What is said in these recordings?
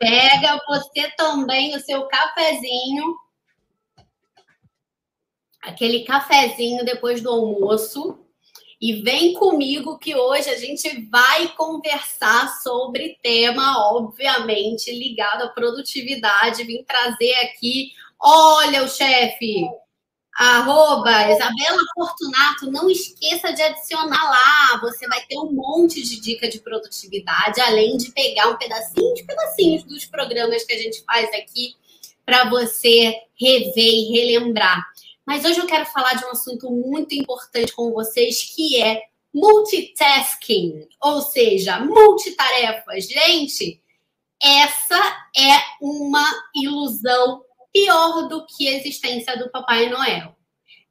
Pega você também o seu cafezinho, aquele cafezinho depois do almoço, e vem comigo que hoje a gente vai conversar sobre tema, obviamente, ligado à produtividade. Vim trazer aqui, olha o chefe, Arroba Isabela Fortunato, não esqueça de adicionar lá. Você vai ter um monte de dica de produtividade, além de pegar um pedacinho de pedacinhos dos programas que a gente faz aqui para você rever e relembrar. Mas hoje eu quero falar de um assunto muito importante com vocês, que é multitasking, ou seja, multitarefas. Gente, essa é uma ilusão pior do que a existência do Papai Noel.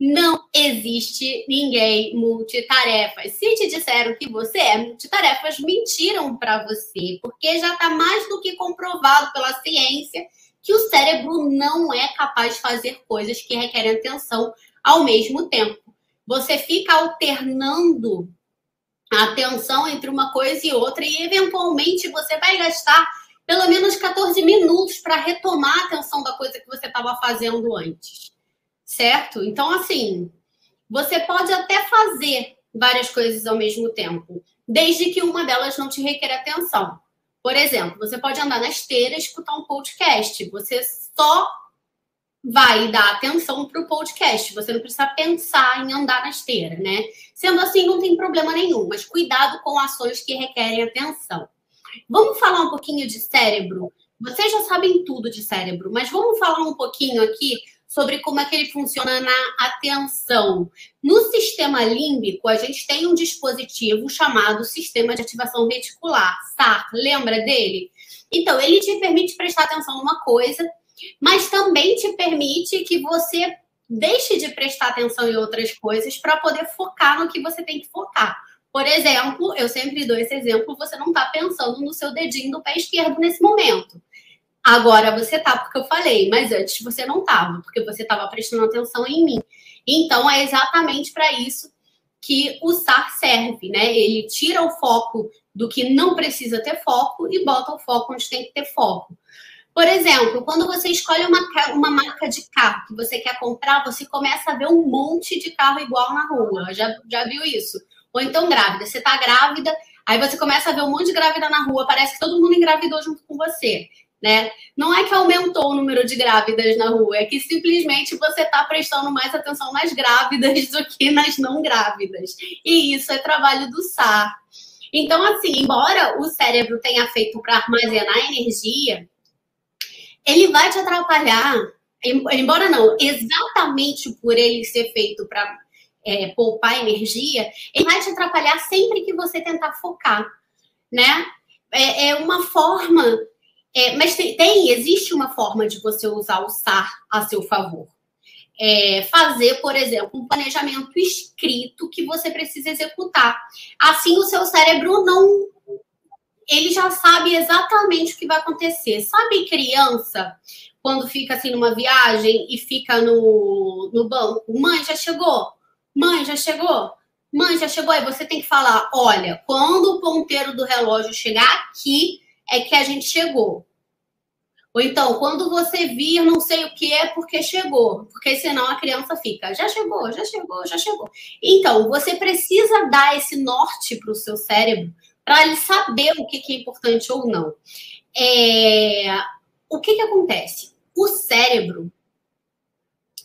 Não existe ninguém multitarefas. Se te disseram que você é multitarefas, mentiram para você, porque já está mais do que comprovado pela ciência que o cérebro não é capaz de fazer coisas que requerem atenção ao mesmo tempo. Você fica alternando a atenção entre uma coisa e outra e eventualmente você vai gastar pelo menos 14 minutos para retomar a atenção da coisa que você estava fazendo antes. Certo? Então, assim, você pode até fazer várias coisas ao mesmo tempo, desde que uma delas não te requer atenção. Por exemplo, você pode andar na esteira e escutar um podcast. Você só vai dar atenção para o podcast. Você não precisa pensar em andar na esteira, né? Sendo assim, não tem problema nenhum, mas cuidado com ações que requerem atenção. Vamos falar um pouquinho de cérebro? Vocês já sabem tudo de cérebro, mas vamos falar um pouquinho aqui sobre como é que ele funciona na atenção. No sistema límbico, a gente tem um dispositivo chamado Sistema de Ativação Reticular, SAR. Lembra dele? Então, ele te permite prestar atenção numa coisa, mas também te permite que você deixe de prestar atenção em outras coisas para poder focar no que você tem que focar. Por exemplo, eu sempre dou esse exemplo, você não está pensando no seu dedinho do pé esquerdo nesse momento. Agora você tá, porque eu falei, mas antes você não estava, porque você estava prestando atenção em mim. Então é exatamente para isso que o SAR serve, né? Ele tira o foco do que não precisa ter foco e bota o foco onde tem que ter foco. Por exemplo, quando você escolhe uma, uma marca de carro que você quer comprar, você começa a ver um monte de carro igual na rua. Já, já viu isso? Ou então grávida. Você tá grávida, aí você começa a ver um monte de grávida na rua, parece que todo mundo engravidou junto com você. Né? Não é que aumentou o número de grávidas na rua, é que simplesmente você está prestando mais atenção nas grávidas do que nas não grávidas. E isso é trabalho do SAR. Então, assim, embora o cérebro tenha feito para armazenar energia, ele vai te atrapalhar. Embora não, exatamente por ele ser feito para é, poupar energia, ele vai te atrapalhar sempre que você tentar focar, né? É, é uma forma, é, mas tem, tem, existe uma forma de você usar o SAR a seu favor. É, fazer, por exemplo, um planejamento escrito que você precisa executar. Assim, o seu cérebro não. Ele já sabe exatamente o que vai acontecer. Sabe, criança, quando fica assim numa viagem e fica no, no banco? Mãe, já chegou? Mãe, já chegou? Mãe, já chegou? Aí você tem que falar: olha, quando o ponteiro do relógio chegar aqui, é que a gente chegou. Ou então, quando você vir não sei o que é porque chegou. Porque senão a criança fica, já chegou, já chegou, já chegou. Então, você precisa dar esse norte para o seu cérebro para ele saber o que, que é importante ou não. É... O que, que acontece? O cérebro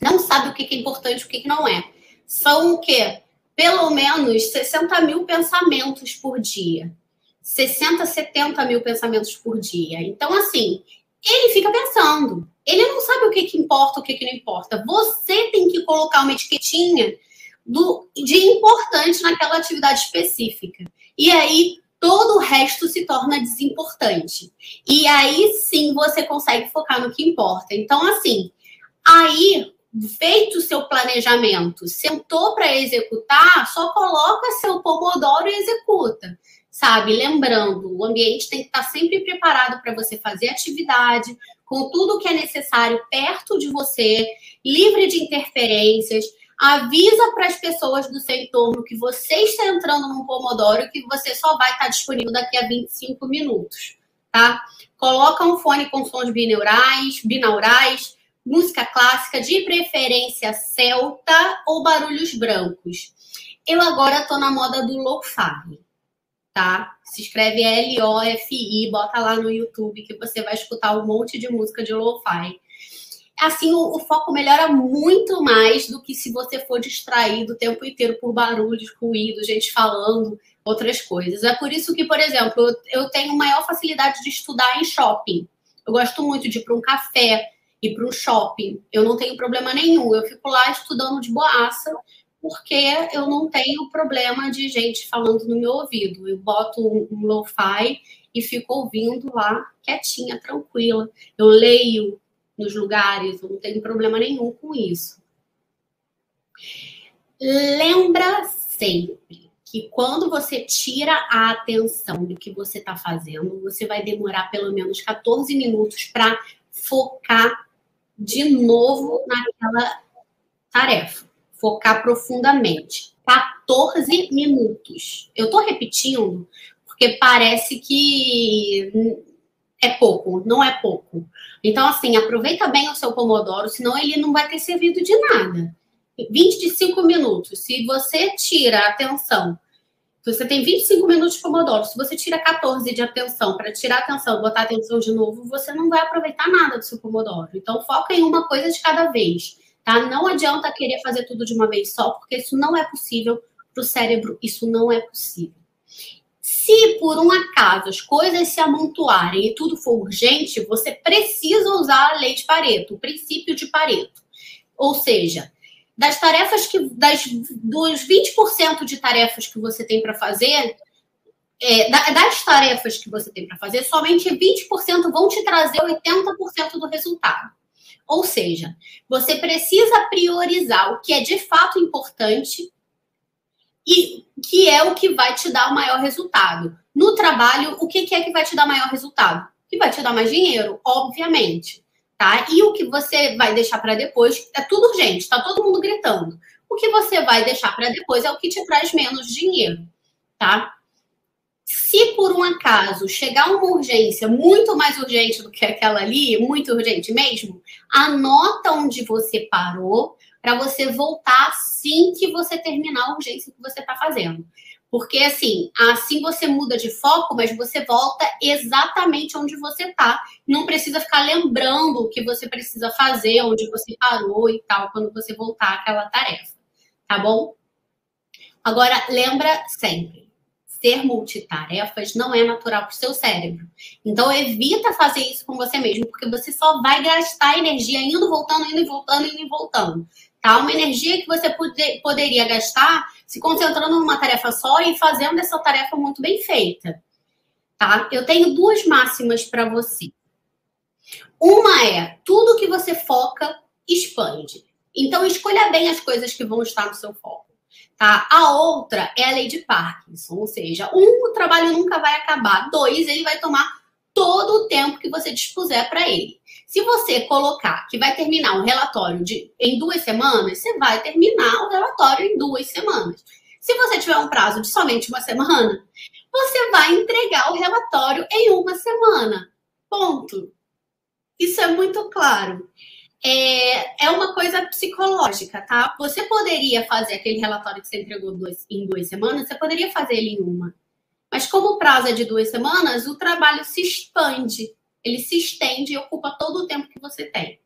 não sabe o que, que é importante e o que, que não é são o quê? Pelo menos 60 mil pensamentos por dia. 60, 70 mil pensamentos por dia. Então, assim, ele fica pensando. Ele não sabe o que, que importa, o que, que não importa. Você tem que colocar uma etiquetinha do, de importante naquela atividade específica. E aí, todo o resto se torna desimportante. E aí sim você consegue focar no que importa. Então, assim, aí, feito o seu planejamento, sentou para executar, só coloca seu pomodoro e executa. Sabe? Lembrando, o ambiente tem que estar sempre preparado para você fazer atividade, com tudo que é necessário perto de você, livre de interferências avisa para as pessoas do seu entorno que você está entrando num Pomodoro e que você só vai estar disponível daqui a 25 minutos, tá? Coloca um fone com sons binaurais, binaurais, música clássica, de preferência celta ou barulhos brancos. Eu agora tô na moda do lo-fi, tá? Se escreve L-O-F-I, bota lá no YouTube que você vai escutar um monte de música de lo-fi assim, o, o, foco melhora muito mais do que se você for distraído o tempo inteiro por barulhos, ruídos, gente falando, outras coisas. É por isso que, por exemplo, eu, eu tenho maior facilidade de estudar em shopping. Eu gosto muito de ir para um café, ir para um shopping. Eu não tenho problema nenhum. Eu fico lá estudando de boaça, porque eu não tenho problema de gente falando no meu ouvido. Eu boto um, um lo-fi e fico ouvindo lá, quietinha, tranquila. Eu leio, nos lugares, eu não tenho problema nenhum com isso. Lembra sempre que quando você tira a atenção do que você está fazendo, você vai demorar pelo menos 14 minutos para focar de novo naquela tarefa. Focar profundamente. 14 minutos. Eu estou repetindo porque parece que é pouco, não é pouco. Então, assim, aproveita bem o seu Pomodoro, senão ele não vai ter servido de nada. 25 minutos. Se você tira a atenção, você tem 25 minutos de Pomodoro, se você tira 14 de atenção para tirar atenção, botar atenção de novo, você não vai aproveitar nada do seu Pomodoro. Então, foca em uma coisa de cada vez, tá? Não adianta querer fazer tudo de uma vez só, porque isso não é possível para o cérebro, isso não é possível. Se por um acaso as coisas se amontoarem e tudo for urgente, você precisa usar a lei de Pareto, o princípio de Pareto. Ou seja, das tarefas que das dos 20% de tarefas que você tem para fazer, é, das tarefas que você tem para fazer, somente 20% vão te trazer 80% do resultado. Ou seja, você precisa priorizar o que é de fato importante e que é o que vai te dar o maior resultado. No trabalho, o que é que vai te dar maior resultado? Que vai te dar mais dinheiro, obviamente, tá? E o que você vai deixar para depois é tudo urgente, tá todo mundo gritando. O que você vai deixar para depois é o que te traz menos dinheiro, tá? Se por um acaso chegar uma urgência muito mais urgente do que aquela ali, muito urgente mesmo, anota onde você parou, para você voltar assim que você terminar a urgência que você está fazendo. Porque assim, assim você muda de foco, mas você volta exatamente onde você está. Não precisa ficar lembrando o que você precisa fazer, onde você parou e tal, quando você voltar àquela tarefa. Tá bom? Agora, lembra sempre: ser multitarefas não é natural para o seu cérebro. Então, evita fazer isso com você mesmo, porque você só vai gastar energia indo, voltando, indo e voltando, indo e voltando tá? Uma energia que você poder, poderia gastar se concentrando numa tarefa só e fazendo essa tarefa muito bem feita, tá? Eu tenho duas máximas para você. Uma é tudo que você foca expande. Então escolha bem as coisas que vão estar no seu foco. Tá? A outra é a lei de Parkinson, ou seja, um, o trabalho nunca vai acabar, dois, ele vai tomar todo o tempo que você dispuser para ele. Se você colocar que vai terminar um relatório de, em duas semanas, você vai terminar o relatório em duas semanas. Se você tiver um prazo de somente uma semana, você vai entregar o relatório em uma semana. Ponto. Isso é muito claro. É, é uma coisa psicológica, tá? Você poderia fazer aquele relatório que você entregou dois, em duas semanas, você poderia fazer ele em uma. Mas como o prazo é de duas semanas, o trabalho se expande ele se estende e ocupa todo o tempo que você tem.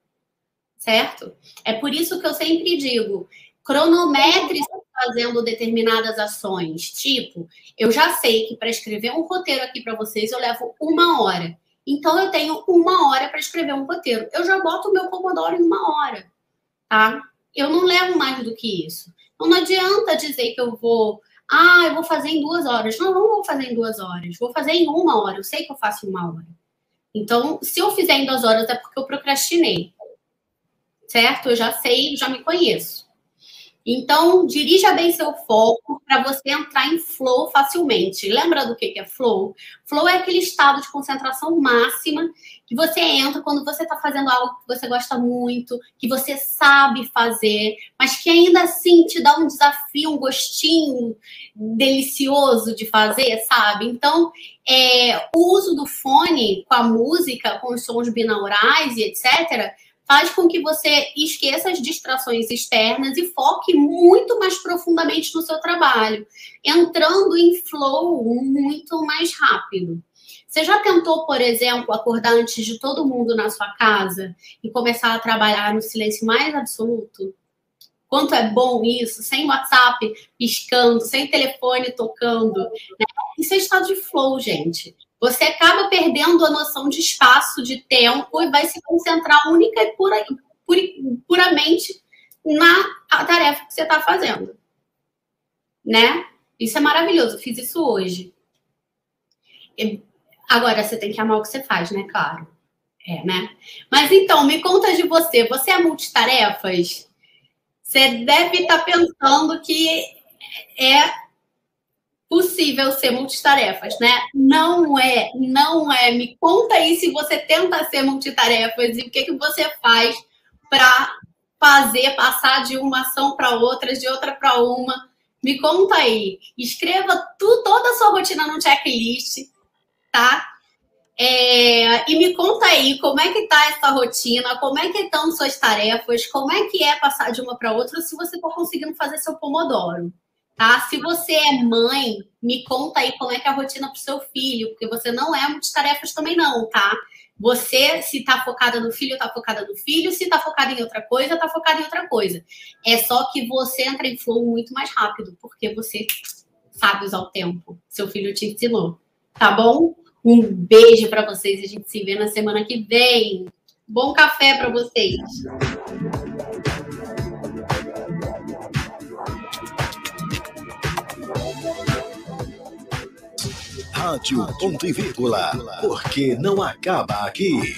Certo? É por isso que eu sempre digo, cronometre fazendo determinadas ações. Tipo, eu já sei que para escrever um roteiro aqui para vocês eu levo uma hora. Então eu tenho uma hora para escrever um roteiro. Eu já boto o meu Pomodoro em uma hora, tá? Eu não levo mais do que isso. Então não adianta dizer que eu vou Ah, eu vou fazer em duas horas. Não, não vou fazer em duas horas. Vou fazer em uma hora. Eu sei que eu faço em uma hora. Então, se eu fizer em duas horas é porque eu procrastinei. Certo? Eu já sei, já me conheço. Então, dirija bem seu foco para você entrar em flow facilmente. Lembra do que é flow? Flow é aquele estado de concentração máxima que você entra quando você está fazendo algo que você gosta muito, que você sabe fazer, mas que ainda assim te dá um desafio, um gostinho delicioso de fazer, sabe? Então, é, o uso do fone com a música, com os sons binaurais e etc faz com que você esqueça as distrações externas e foque muito mais profundamente no seu trabalho, entrando em flow muito mais rápido. Você já tentou, por exemplo, acordar antes de todo mundo na sua casa e começar a trabalhar no silêncio mais absoluto? Quanto é bom isso, sem WhatsApp piscando, sem telefone tocando. Né? Isso é estado de flow, gente você acaba perdendo a noção de espaço, de tempo e vai se concentrar única e pura, pura, puramente na tarefa que você está fazendo. Né? Isso é maravilhoso. Fiz isso hoje. Agora, você tem que amar o que você faz, né? Claro. É, né? Mas então, me conta de você. Você é multitarefas? Você deve estar tá pensando que é possível ser multitarefas, né? Não é, não é. Me conta aí se você tenta ser multitarefas e o que, que você faz para fazer, passar de uma ação para outra, de outra para uma. Me conta aí. Escreva tu, toda a sua rotina no checklist, tá? É, e me conta aí como é que tá essa rotina, como é que estão suas tarefas, como é que é passar de uma para outra se você for conseguindo fazer seu pomodoro tá? Se você é mãe, me conta aí como é que é a rotina para o seu filho, porque você não é multitarefas também não, tá? Você, se tá focada no filho, tá focada no filho, se tá focada em outra coisa, tá focada em outra coisa. É só que você entra em flow muito mais rápido, porque você sabe usar o tempo. Seu filho te ensinou, tá bom? Um beijo para vocês, a gente se vê na semana que vem. Bom café para vocês. Rádio Ponto e Vírgula, porque não acaba aqui.